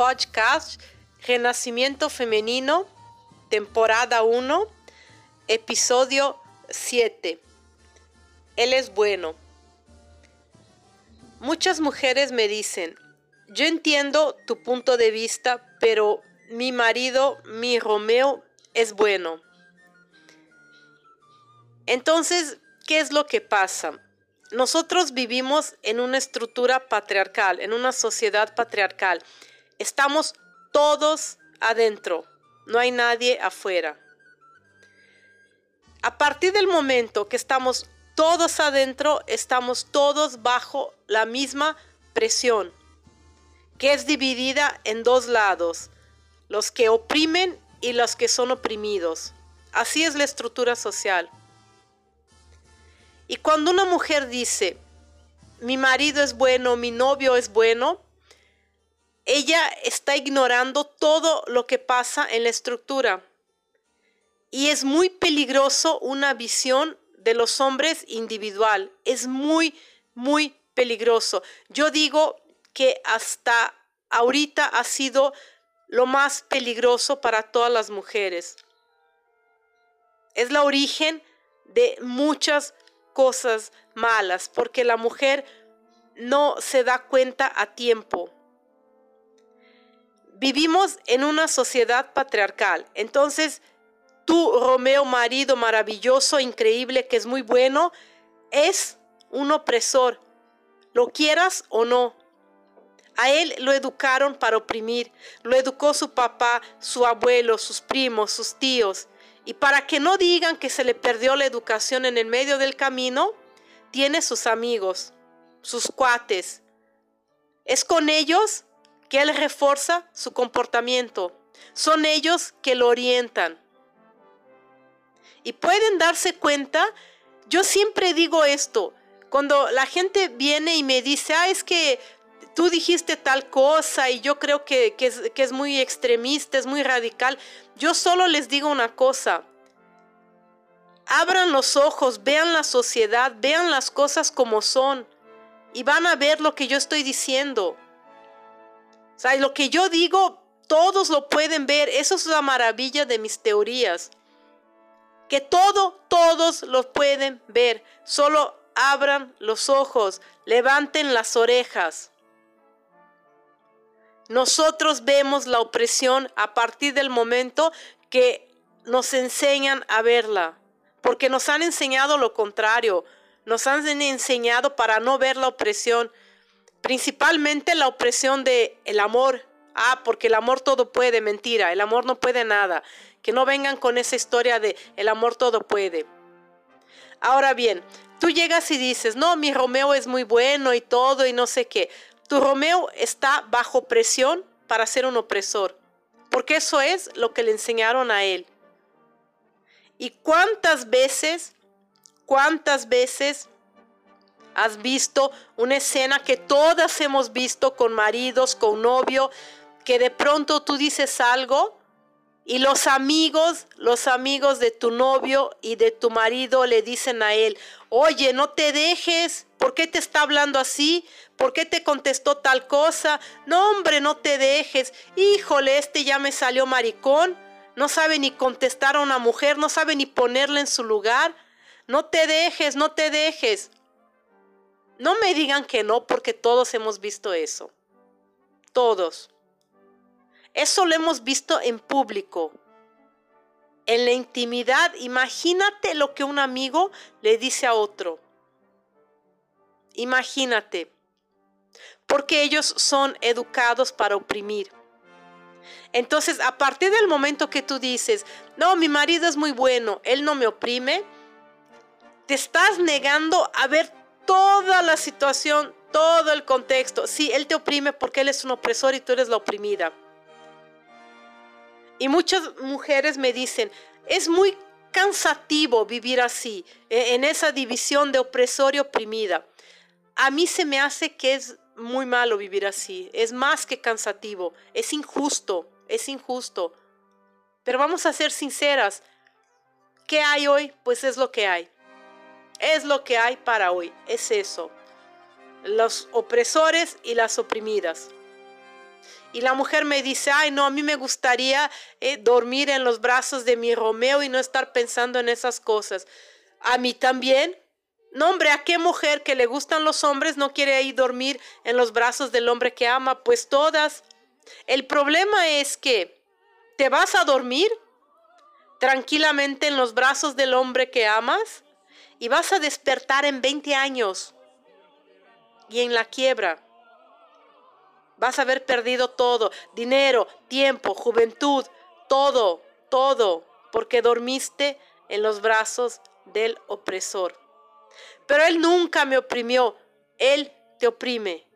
podcast Renacimiento Femenino, temporada 1, episodio 7. Él es bueno. Muchas mujeres me dicen, yo entiendo tu punto de vista, pero mi marido, mi Romeo, es bueno. Entonces, ¿qué es lo que pasa? Nosotros vivimos en una estructura patriarcal, en una sociedad patriarcal. Estamos todos adentro, no hay nadie afuera. A partir del momento que estamos todos adentro, estamos todos bajo la misma presión, que es dividida en dos lados, los que oprimen y los que son oprimidos. Así es la estructura social. Y cuando una mujer dice, mi marido es bueno, mi novio es bueno, ella está ignorando todo lo que pasa en la estructura. Y es muy peligroso una visión de los hombres individual. Es muy, muy peligroso. Yo digo que hasta ahorita ha sido lo más peligroso para todas las mujeres. Es la origen de muchas cosas malas, porque la mujer no se da cuenta a tiempo. Vivimos en una sociedad patriarcal, entonces tú, Romeo, marido maravilloso, increíble, que es muy bueno, es un opresor, lo quieras o no. A él lo educaron para oprimir, lo educó su papá, su abuelo, sus primos, sus tíos. Y para que no digan que se le perdió la educación en el medio del camino, tiene sus amigos, sus cuates. Es con ellos que él refuerza su comportamiento. Son ellos que lo orientan. Y pueden darse cuenta, yo siempre digo esto, cuando la gente viene y me dice, ah, es que tú dijiste tal cosa y yo creo que, es, que es muy extremista, es muy radical. Yo solo les digo una cosa. Abran los ojos, vean la sociedad, vean las cosas como son y van a ver lo que yo estoy diciendo. Lo que yo digo, todos lo pueden ver. Eso es la maravilla de mis teorías. Que todo, todos lo pueden ver. Solo abran los ojos, levanten las orejas. Nosotros vemos la opresión a partir del momento que nos enseñan a verla, porque nos han enseñado lo contrario, nos han enseñado para no ver la opresión, principalmente la opresión de el amor. Ah, porque el amor todo puede, mentira, el amor no puede nada. Que no vengan con esa historia de el amor todo puede. Ahora bien, tú llegas y dices, no, mi Romeo es muy bueno y todo y no sé qué. Tu Romeo está bajo presión para ser un opresor, porque eso es lo que le enseñaron a él. ¿Y cuántas veces, cuántas veces has visto una escena que todas hemos visto con maridos, con novio, que de pronto tú dices algo y los amigos, los amigos de tu novio y de tu marido le dicen a él, oye, no te dejes, ¿por qué te está hablando así? ¿Por qué te contestó tal cosa? No, hombre, no te dejes. Híjole, este ya me salió maricón. No sabe ni contestar a una mujer, no sabe ni ponerla en su lugar. No te dejes, no te dejes. No me digan que no, porque todos hemos visto eso. Todos. Eso lo hemos visto en público. En la intimidad, imagínate lo que un amigo le dice a otro. Imagínate. Porque ellos son educados para oprimir. Entonces, a partir del momento que tú dices, no, mi marido es muy bueno, él no me oprime, te estás negando a ver toda la situación, todo el contexto. Sí, él te oprime porque él es un opresor y tú eres la oprimida. Y muchas mujeres me dicen, es muy cansativo vivir así, e, en esa división de opresor y oprimida. A mí se me hace que es muy malo vivir así, es más que cansativo, es injusto, es injusto. Pero vamos a ser sinceras, ¿qué hay hoy? Pues es lo que hay. Es lo que hay para hoy, es eso. Los opresores y las oprimidas. Y la mujer me dice, ay, no, a mí me gustaría eh, dormir en los brazos de mi Romeo y no estar pensando en esas cosas. A mí también. No, hombre, ¿a qué mujer que le gustan los hombres no quiere ir dormir en los brazos del hombre que ama? Pues todas. El problema es que te vas a dormir tranquilamente en los brazos del hombre que amas y vas a despertar en 20 años y en la quiebra. Vas a haber perdido todo, dinero, tiempo, juventud, todo, todo, porque dormiste en los brazos del opresor. Pero Él nunca me oprimió, Él te oprime.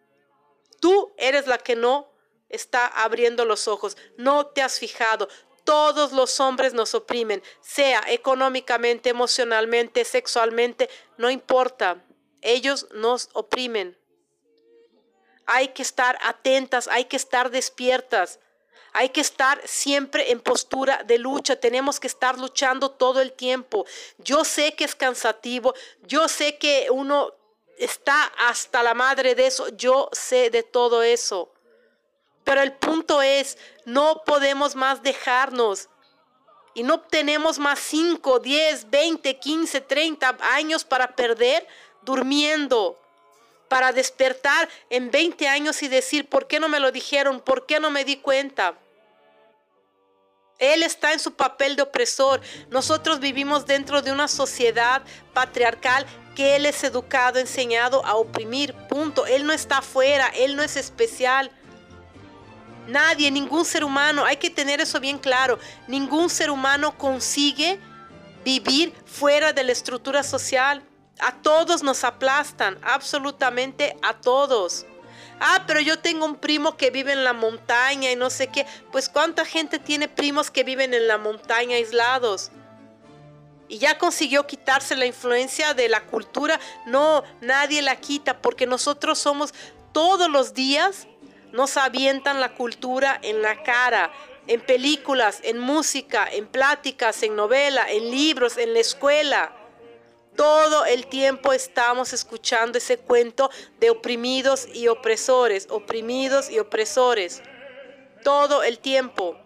Tú eres la que no está abriendo los ojos, no te has fijado. Todos los hombres nos oprimen, sea económicamente, emocionalmente, sexualmente, no importa. Ellos nos oprimen. Hay que estar atentas, hay que estar despiertas. Hay que estar siempre en postura de lucha. Tenemos que estar luchando todo el tiempo. Yo sé que es cansativo. Yo sé que uno está hasta la madre de eso. Yo sé de todo eso. Pero el punto es, no podemos más dejarnos. Y no tenemos más 5, 10, 20, 15, 30 años para perder durmiendo para despertar en 20 años y decir, ¿por qué no me lo dijeron? ¿Por qué no me di cuenta? Él está en su papel de opresor. Nosotros vivimos dentro de una sociedad patriarcal que Él es educado, enseñado a oprimir. Punto. Él no está afuera, Él no es especial. Nadie, ningún ser humano, hay que tener eso bien claro. Ningún ser humano consigue vivir fuera de la estructura social. A todos nos aplastan, absolutamente a todos. Ah, pero yo tengo un primo que vive en la montaña y no sé qué. Pues cuánta gente tiene primos que viven en la montaña aislados. Y ya consiguió quitarse la influencia de la cultura. No, nadie la quita porque nosotros somos todos los días, nos avientan la cultura en la cara, en películas, en música, en pláticas, en novela, en libros, en la escuela. Todo el tiempo estamos escuchando ese cuento de oprimidos y opresores, oprimidos y opresores. Todo el tiempo.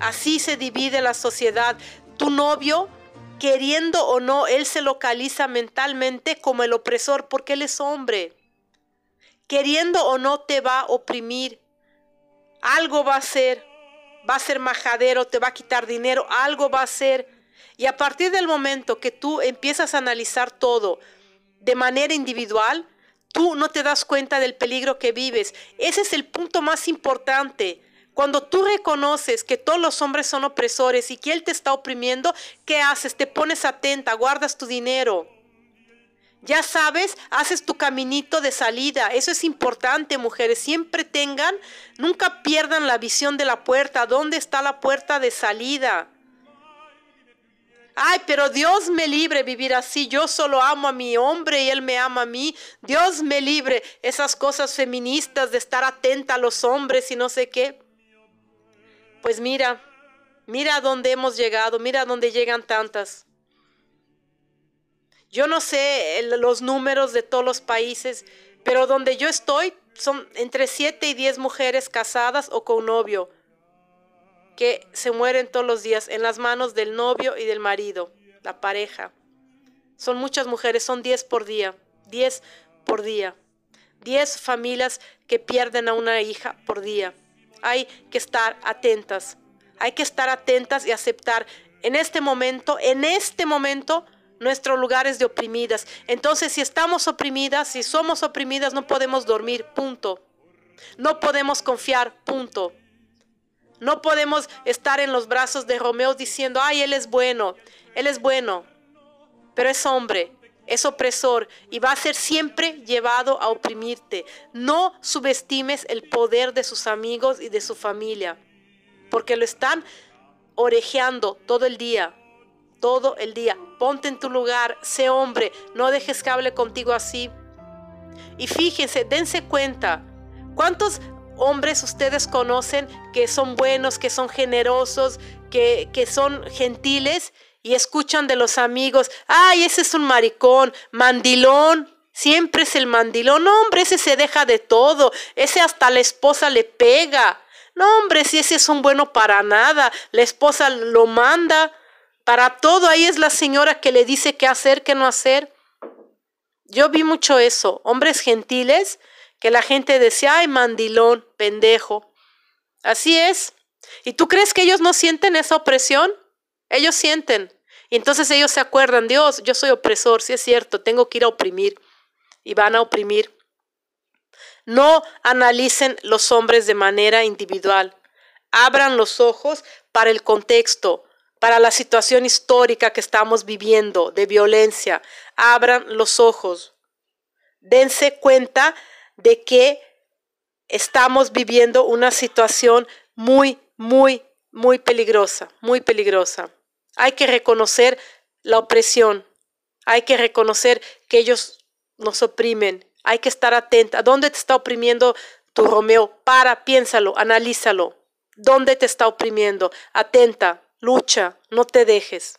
Así se divide la sociedad. Tu novio, queriendo o no, él se localiza mentalmente como el opresor porque él es hombre. Queriendo o no, te va a oprimir. Algo va a ser. Va a ser majadero, te va a quitar dinero, algo va a ser y a partir del momento que tú empiezas a analizar todo de manera individual, tú no te das cuenta del peligro que vives. Ese es el punto más importante. Cuando tú reconoces que todos los hombres son opresores y que Él te está oprimiendo, ¿qué haces? Te pones atenta, guardas tu dinero. Ya sabes, haces tu caminito de salida. Eso es importante, mujeres. Siempre tengan, nunca pierdan la visión de la puerta. ¿Dónde está la puerta de salida? Ay, pero Dios me libre vivir así. Yo solo amo a mi hombre y él me ama a mí. Dios me libre esas cosas feministas de estar atenta a los hombres y no sé qué. Pues mira, mira a dónde hemos llegado, mira a dónde llegan tantas. Yo no sé los números de todos los países, pero donde yo estoy son entre 7 y 10 mujeres casadas o con novio que se mueren todos los días en las manos del novio y del marido, la pareja. Son muchas mujeres, son 10 por día, 10 por día. 10 familias que pierden a una hija por día. Hay que estar atentas, hay que estar atentas y aceptar en este momento, en este momento, nuestro lugar es de oprimidas. Entonces, si estamos oprimidas, si somos oprimidas, no podemos dormir, punto. No podemos confiar, punto. No podemos estar en los brazos de Romeo diciendo, ay, él es bueno, él es bueno, pero es hombre, es opresor y va a ser siempre llevado a oprimirte. No subestimes el poder de sus amigos y de su familia, porque lo están orejeando todo el día, todo el día. Ponte en tu lugar, sé hombre, no dejes que hable contigo así. Y fíjense, dense cuenta, ¿cuántos hombres ustedes conocen que son buenos, que son generosos, que, que son gentiles y escuchan de los amigos, ay, ese es un maricón, mandilón, Siempre es el mandilón. No, hombre, ese se deja de todo. Ese hasta la esposa le pega. No, hombre, si ese es un bueno para nada. La esposa lo manda. Para todo ahí es la señora que le dice qué hacer, qué no hacer. Yo vi mucho eso. Hombres gentiles que la gente decía, ay, mandilón, pendejo. Así es. ¿Y tú crees que ellos no sienten esa opresión? Ellos sienten. Y entonces ellos se acuerdan, Dios, yo soy opresor, sí es cierto, tengo que ir a oprimir y van a oprimir. No analicen los hombres de manera individual. Abran los ojos para el contexto, para la situación histórica que estamos viviendo de violencia. Abran los ojos. Dense cuenta de que estamos viviendo una situación muy, muy, muy peligrosa, muy peligrosa. Hay que reconocer la opresión. Hay que reconocer que ellos nos oprimen. Hay que estar atenta. ¿Dónde te está oprimiendo tu Romeo? Para, piénsalo, analízalo. ¿Dónde te está oprimiendo? Atenta, lucha, no te dejes.